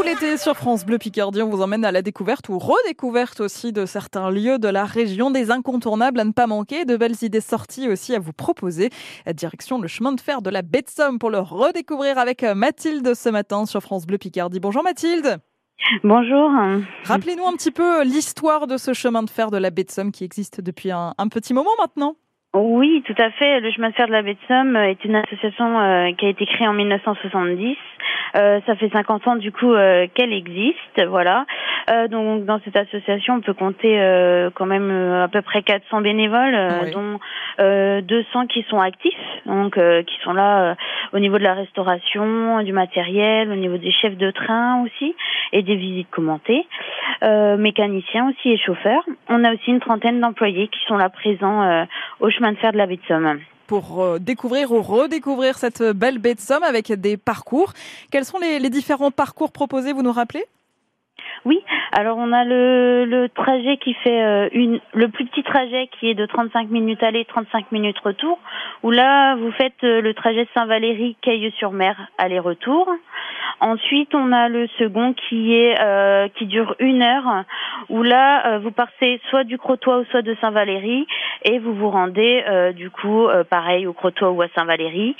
Tout l'été sur France Bleu Picardie, on vous emmène à la découverte ou redécouverte aussi de certains lieux de la région, des incontournables à ne pas manquer, de belles idées sorties aussi à vous proposer. Direction le chemin de fer de la baie de Somme pour le redécouvrir avec Mathilde ce matin sur France Bleu Picardie. Bonjour Mathilde. Bonjour. Rappelez-nous un petit peu l'histoire de ce chemin de fer de la baie de Somme qui existe depuis un, un petit moment maintenant. Oui, tout à fait. Le chemin de fer de la baie de Somme est une association euh, qui a été créée en 1970. Euh, ça fait 50 ans du coup euh, qu'elle existe, voilà. Euh, donc dans cette association, on peut compter euh, quand même à peu près 400 bénévoles, Oui. dont 200 qui sont actifs, donc qui sont là au niveau de la restauration, du matériel, au niveau des chefs de train aussi et des visites commentées, mécaniciens aussi et chauffeurs. On a aussi une trentaine d'employés qui sont là présents euh, au chemin de fer de la baie de Somme. Pour euh, découvrir ou redécouvrir cette belle baie de Somme avec des parcours. Quels sont les, les différents parcours proposés, vous nous rappelez? Oui, alors on a le, le trajet qui fait euh, une, le plus petit trajet qui est de 35 minutes aller, 35 minutes retour, où là vous faites euh, le trajet Saint-Valéry, Cailleux-sur-Mer, aller-retour. Ensuite, on a le second qui est euh, qui dure une heure, où là vous partez soit du Crotoy ou soit de Saint-Valéry et vous vous rendez euh, du coup euh, pareil au Crotoy ou à Saint-Valéry.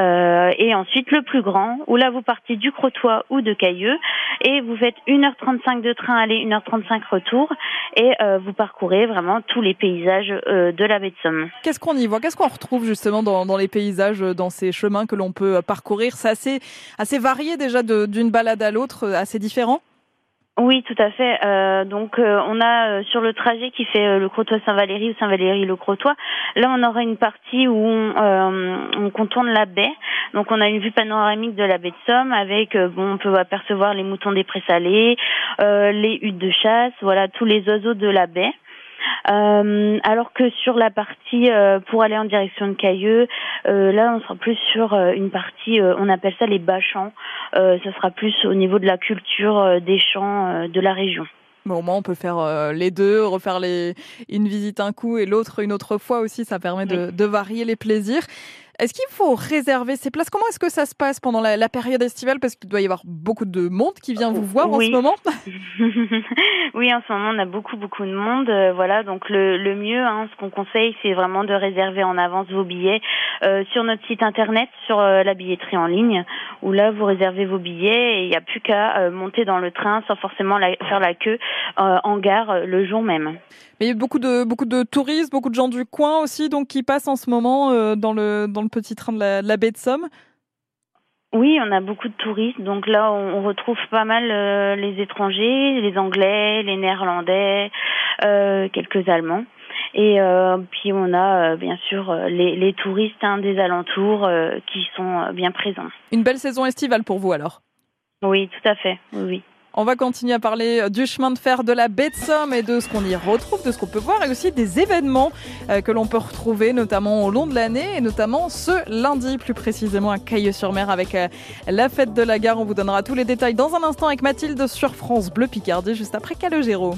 Euh, et ensuite le plus grand, où là vous partez du Crotoy ou de Cailleux et vous faites 1h35 de train aller, 1h35 retour et euh, vous parcourez vraiment tous les paysages euh, de la baie de Somme. Qu'est-ce qu'on y voit? Qu'est-ce qu'on retrouve justement dans, dans les paysages, dans ces chemins que l'on peut parcourir? C'est assez, assez varié déjà d'une balade à l'autre, assez différent? Oui, tout à fait. Euh, donc, euh, on a euh, sur le trajet qui fait euh, le Crotoy-Saint-Valéry ou Saint-Valéry-le Crotoy, là, on aura une partie où on, on contourne la baie. Donc, on a une vue panoramique de la baie de Somme avec, bon, on peut apercevoir les moutons des prés salés, euh, les huttes de chasse, voilà, tous les oiseaux de la baie. Euh, alors que sur la partie euh, pour aller en direction de Cailleux, euh, là on sera plus sur une partie, on appelle ça les bas champs. Ça sera plus au niveau de la culture des champs de la région. Au moins, on peut faire euh, les deux, refaire les, une visite un coup et l'autre une autre fois aussi. Ça permet de, de varier les plaisirs. Est-ce qu'il faut réserver ces places? Comment est-ce que ça se passe pendant la, la période estivale? Parce qu'il doit y avoir beaucoup de monde qui vient vous voir en ce moment. oui, en ce moment, on a beaucoup, beaucoup de monde. Euh, voilà, donc le, le mieux, hein, ce qu'on conseille, c'est vraiment de réserver en avance vos billets euh, sur notre site internet, sur euh, la billetterie en ligne, où là, vous réservez vos billets et il n'y a plus qu'à euh, monter dans le train sans forcément la- faire la queue euh, en gare euh, le jour même. Mais il y a beaucoup de, beaucoup de touristes, beaucoup de gens du coin aussi, donc qui passent en ce moment dans, le, dans le petit train de la, de la baie de Somme. Oui, on a beaucoup de touristes. Donc là, on, on retrouve pas mal euh, les étrangers, les Anglais, les Néerlandais, euh, quelques Allemands. Et euh, puis on a euh, bien sûr euh, les, les touristes hein, des alentours qui sont bien présents. Une belle saison estivale pour vous alors Oui, tout à fait. Oui, oui. On va continuer à parler du chemin de fer de la baie de Somme et de ce qu'on y retrouve, de ce qu'on peut voir et aussi des événements que l'on peut retrouver notamment au long de l'année et notamment ce lundi plus précisément à Cailleux-sur-Mer avec la fête de la gare. On vous donnera tous les détails dans un instant avec Mathilde sur France Bleu Picardie juste après Calogero.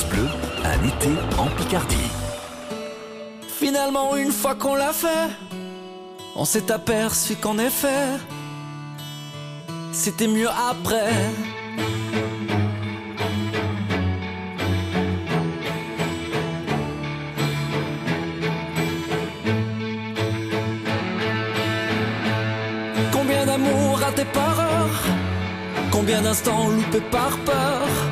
Bleu, un été en Picardie. Finalement, une fois qu'on l'a fait, on s'est aperçu qu'en effet, c'était mieux après. Combien d'amour raté par heure Combien d'instants loupés par peur?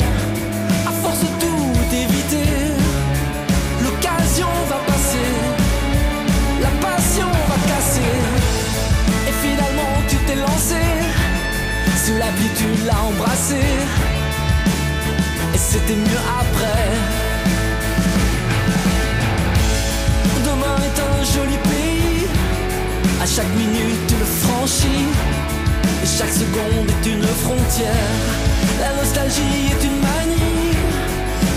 Et chaque seconde est une frontière. La nostalgie est une manie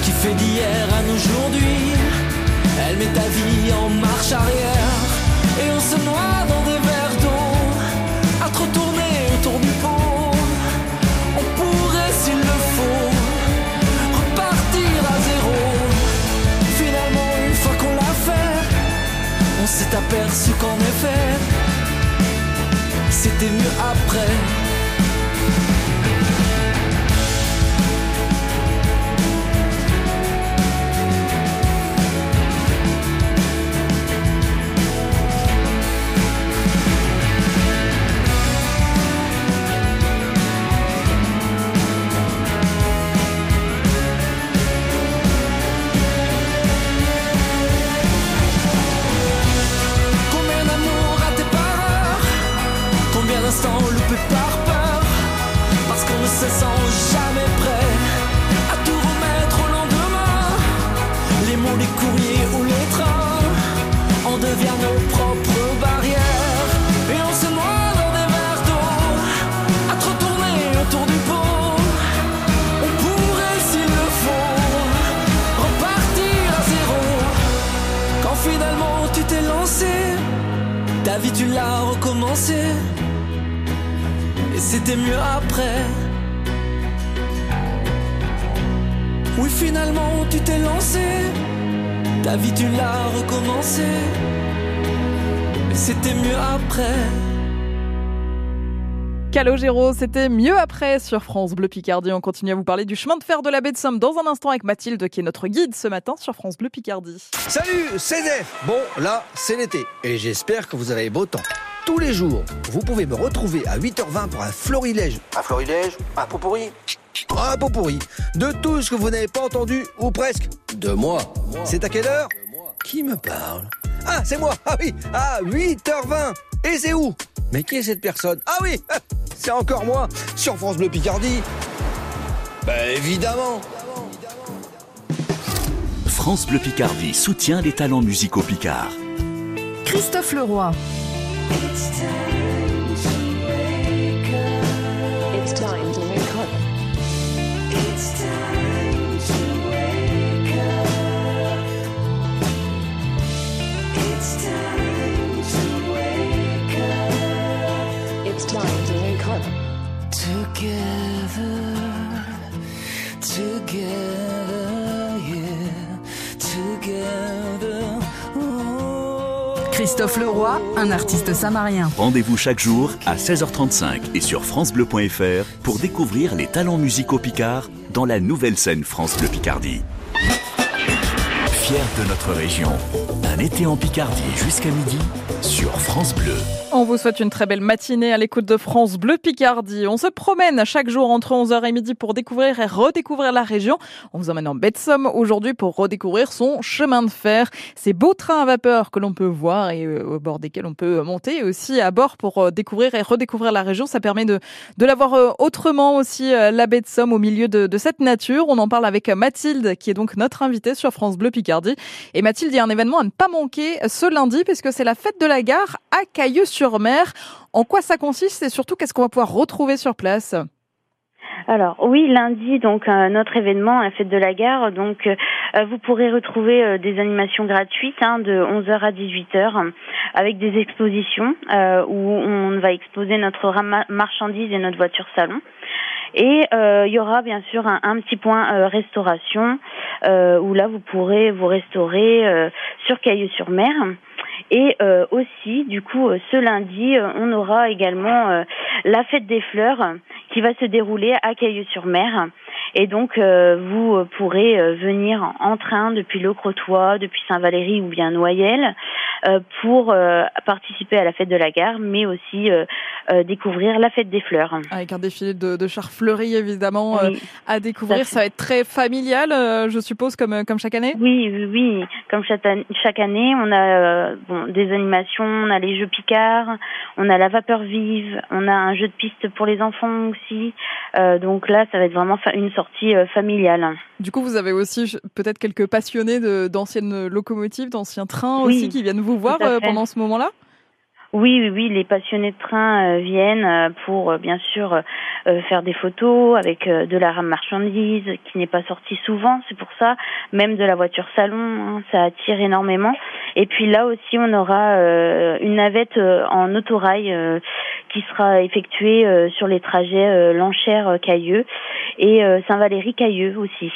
qui fait d'hier à aujourd'hui. Elle met ta vie en marche arrière. Et on se noie dans des verres d'eau. À trop tourner autour du pot. On pourrait, s'il le faut, repartir à zéro. Finalement, une fois qu'on l'a fait, on s'est aperçu qu'en effet, c'était mieux après. Lancé, ta vie tu l'as recommencé. Et c'était mieux après. Oui, finalement tu t'es lancé, ta vie tu l'as recommencé. Et c'était mieux après. Calogero, c'était mieux après sur France Bleu Picardie. On continue à vous parler du chemin de fer de la baie de Somme dans un instant avec Mathilde qui est notre guide ce matin sur France Bleu Picardie. Salut, c'est Def. Bon, là, c'est l'été et j'espère que vous avez beau temps. Tous les jours, vous pouvez me retrouver à 8h20 pour un florilège. Un florilège? Un pot pourri? Un pot pourri. De tout ce que vous n'avez pas entendu, ou presque. De moi. C'est à quelle heure? Qui me parle Ah, c'est moi. Ah oui. À 8h20 Et c'est où Mais qui est cette personne Ah oui. C'est encore moi Sur France Bleu Picardie. Ben évidemment. France Bleu Picardie soutient les talents musicaux picards. Christophe Leroy. It's time It's time to wake up. Together, together, yeah, together. Oh. Christophe Leroy, un artiste samarien. Rendez-vous chaque jour à 16h35 et sur francebleu.fr pour découvrir les talents musicaux picards dans la nouvelle scène France Bleu Picardie. Fier de notre région, un été en Picardie jusqu'à midi sur France Bleu. On vous souhaite une très belle matinée à l'écoute de France Bleu Picardie. On se promène chaque jour entre 11h et midi pour découvrir et redécouvrir la région. On vous emmène en baie de Somme aujourd'hui pour redécouvrir son chemin de fer. Ces beaux trains à vapeur que l'on peut voir et euh, au bord desquels on peut monter aussi à bord pour euh, découvrir et redécouvrir la région. Ça permet de, de la voir euh, autrement aussi, la baie de Somme au milieu de, de cette nature. On en parle avec Mathilde qui est donc notre invitée sur France Bleu Picardie. Et Mathilde, il y a un événement à ne pas manquer ce lundi puisque c'est la fête de la gare à Cailleux-sur-Mer. En quoi ça consiste et surtout qu'est-ce qu'on va pouvoir retrouver sur place? Alors oui, lundi, donc euh, notre événement, la fête de la gare. Donc euh, vous pourrez retrouver euh, des animations gratuites hein, de 11h à 18h avec des expositions euh, où on va exposer notre marchandise et notre voiture salon. Et euh, il y aura bien sûr un, petit point euh, restauration euh, où là vous pourrez vous restaurer sur Cailleux-sur-Mer. Et euh, aussi, du coup, ce lundi, on aura également la fête des fleurs qui va se dérouler à Cailleux-sur-Mer. Et donc, vous pourrez venir en train depuis Le Crotoy, depuis Saint-Valéry ou bien Noyelles, pour euh, participer à la fête de la gare, mais aussi euh, euh, découvrir la fête des fleurs. Avec un défilé de, de chars fleuris, évidemment, euh, Oui. à découvrir. Ça va être très familial, euh, je suppose, comme, comme chaque année? Oui, oui, oui. Comme chaque, an- chaque année, on a euh, bon, des animations, on a les jeux Picard, on a la vapeur vive, on a un jeu de piste pour les enfants aussi. Euh, donc là, ça va être vraiment une sortie euh, familiale. Du coup, vous avez aussi peut-être quelques passionnés d'anciennes locomotives, d'anciens trains Oui, aussi qui viennent vous voir euh, pendant ce moment-là? Oui, oui, oui, les passionnés de train euh, viennent euh, pour bien sûr faire des photos avec de la rame marchandise qui n'est pas sortie souvent, c'est pour ça, même de la voiture salon, hein, ça attire énormément. Et puis là aussi, on aura une navette en autorail qui sera effectuée sur les trajets Lanchère-Cailleux et Saint-Valéry-Cailleux aussi.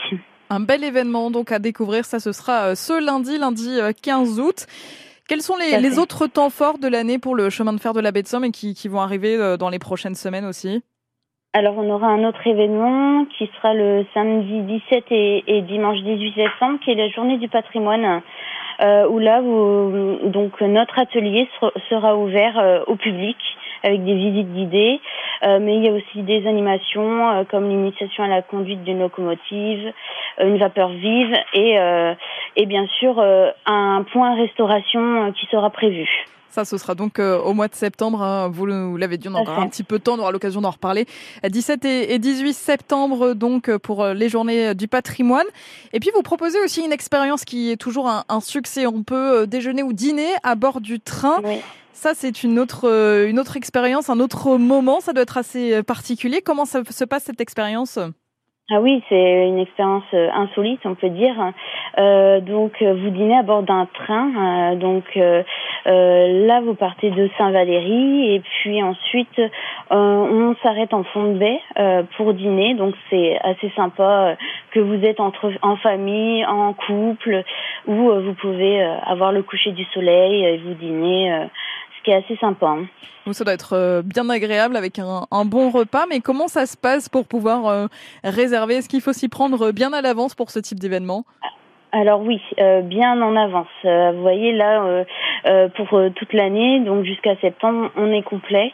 Un bel événement donc à découvrir, ça ce sera ce lundi, lundi euh, 15 août. Quels sont les, autres temps forts de l'année pour le chemin de fer de la baie de Somme et qui, qui vont arriver euh, dans les prochaines semaines aussi? Alors, on aura un autre événement qui sera le samedi 17 et, et dimanche 18 septembre, qui est la journée du patrimoine, euh, où là, vous, donc notre atelier sera, sera ouvert euh, au public avec des visites guidées, euh, mais il y a aussi des animations euh, comme l'initiation à la conduite d'une locomotive, euh, une vapeur vive et, et bien sûr un point restauration qui sera prévu. Ça, ce sera donc au mois de septembre. hein. Vous l'avez dit, on aura un petit peu de temps, on aura l'occasion d'en reparler. Euh, 17 et, et 18 septembre, donc, pour les journées du patrimoine. Et puis, vous proposez aussi une expérience qui est toujours un, un succès. On peut déjeuner ou dîner à bord du train. Oui. Ça, c'est une autre, euh, une autre expérience, un autre moment. Ça doit être assez euh, particulier. Comment ça se passe cette expérience? Ah oui, c'est une expérience euh, insolite, on peut dire. Donc, vous dînez à bord d'un train. donc, là, vous partez de Saint-Valéry et puis ensuite, on s'arrête en fond de baie pour dîner. Donc, c'est assez sympa que vous êtes entre en famille, en couple, où vous pouvez avoir le coucher du soleil et vous dîner, qui est assez sympa. hein. Donc, ça doit être euh, bien agréable avec un, un bon repas. Mais comment ça se passe pour pouvoir euh, réserver? Est-ce qu'il faut s'y prendre bien à l'avance pour ce type d'événement? Alors oui, euh, bien en avance. Euh, vous voyez là, euh, pour toute l'année, donc jusqu'à septembre, on est complet.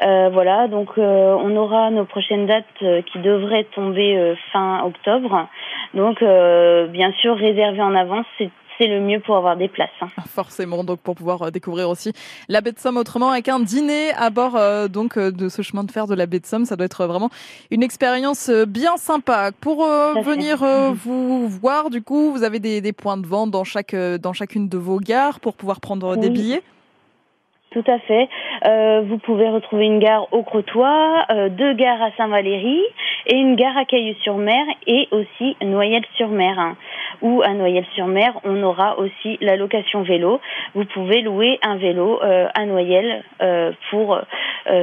Voilà, donc on aura nos prochaines dates qui devraient tomber fin octobre. Donc bien sûr, réserver en avance, c'est c'est le mieux pour avoir des places. hein. Forcément, donc pour pouvoir euh, découvrir aussi la baie de Somme autrement avec un dîner à bord euh, donc euh, de ce chemin de fer de la baie de Somme, ça doit être vraiment une expérience bien sympa. Pour euh, venir euh, vous voir, du coup, vous avez des, des points de vente dans chaque dans chacune de vos gares pour pouvoir prendre des billets? Tout à fait. Euh, vous pouvez retrouver une gare au Crotoy, euh, deux gares à Saint-Valéry et une gare à Cailleux-sur-Mer et aussi Noyelles-sur-Mer. Ou à Noyelles-sur-Mer, on aura aussi la location vélo. Vous pouvez louer un vélo euh, à Noyelles pour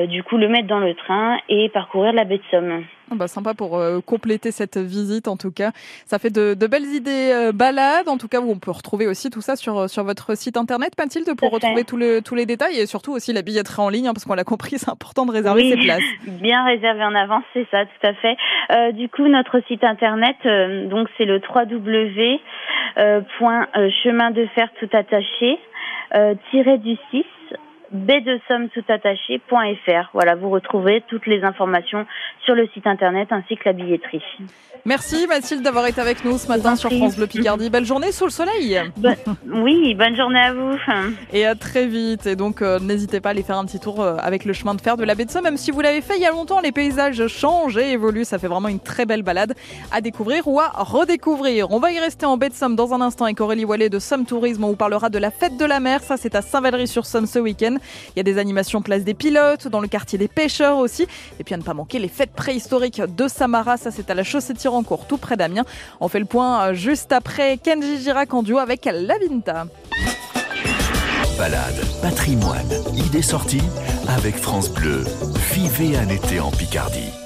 du coup le mettre dans le train et parcourir la baie de Somme. Ah bah, sympa pour euh, compléter cette visite en tout cas. Ça fait de, de belles idées euh, balades en tout cas où on peut retrouver aussi tout ça sur, euh, sur votre site internet Mathilde pour Tout retrouver tous le- tous les détails et surtout aussi la billetterie en ligne hein, parce qu'on l'a compris c'est important de réserver Oui. ses places. Bien réservé en avance, c'est ça, tout à fait. Euh, du coup, notre site internet, euh, donc c'est le www. euh, point, chemin de fer tout attaché tiré du 6 baie de somme tout attaché point fr. Voilà, vous retrouvez toutes les informations sur le site internet ainsi que la billetterie. Merci Mathilde d'avoir été avec nous ce matin sur. France Bleu Picardie. Belle journée sous le soleil Oui, bonne journée à vous. et à très vite. Et donc euh, n'hésitez pas à aller faire un petit tour euh, avec le chemin de fer de la baie de Somme. Même si vous l'avez fait il y a longtemps, les paysages changent et évoluent. Ça fait vraiment une très belle balade à découvrir ou à redécouvrir. On va y rester en baie de Somme dans un instant avec Aurélie Wallet de Somme Tourisme. On vous parlera de la fête de la mer. Ça c'est à Saint-Valery-sur-Somme ce week-end. Il y a des animations place des pilotes, dans le quartier des pêcheurs aussi. Et puis à ne pas manquer les fêtes préhistoriques de Samara. Ça c'est à la chaussée Tirancourt, tout près d'Amiens. On fait le point euh, juste après Kenji Girac en duo avec Lavinta. Balade, patrimoine, idées sorties avec France Bleu. Vivez un été en Picardie.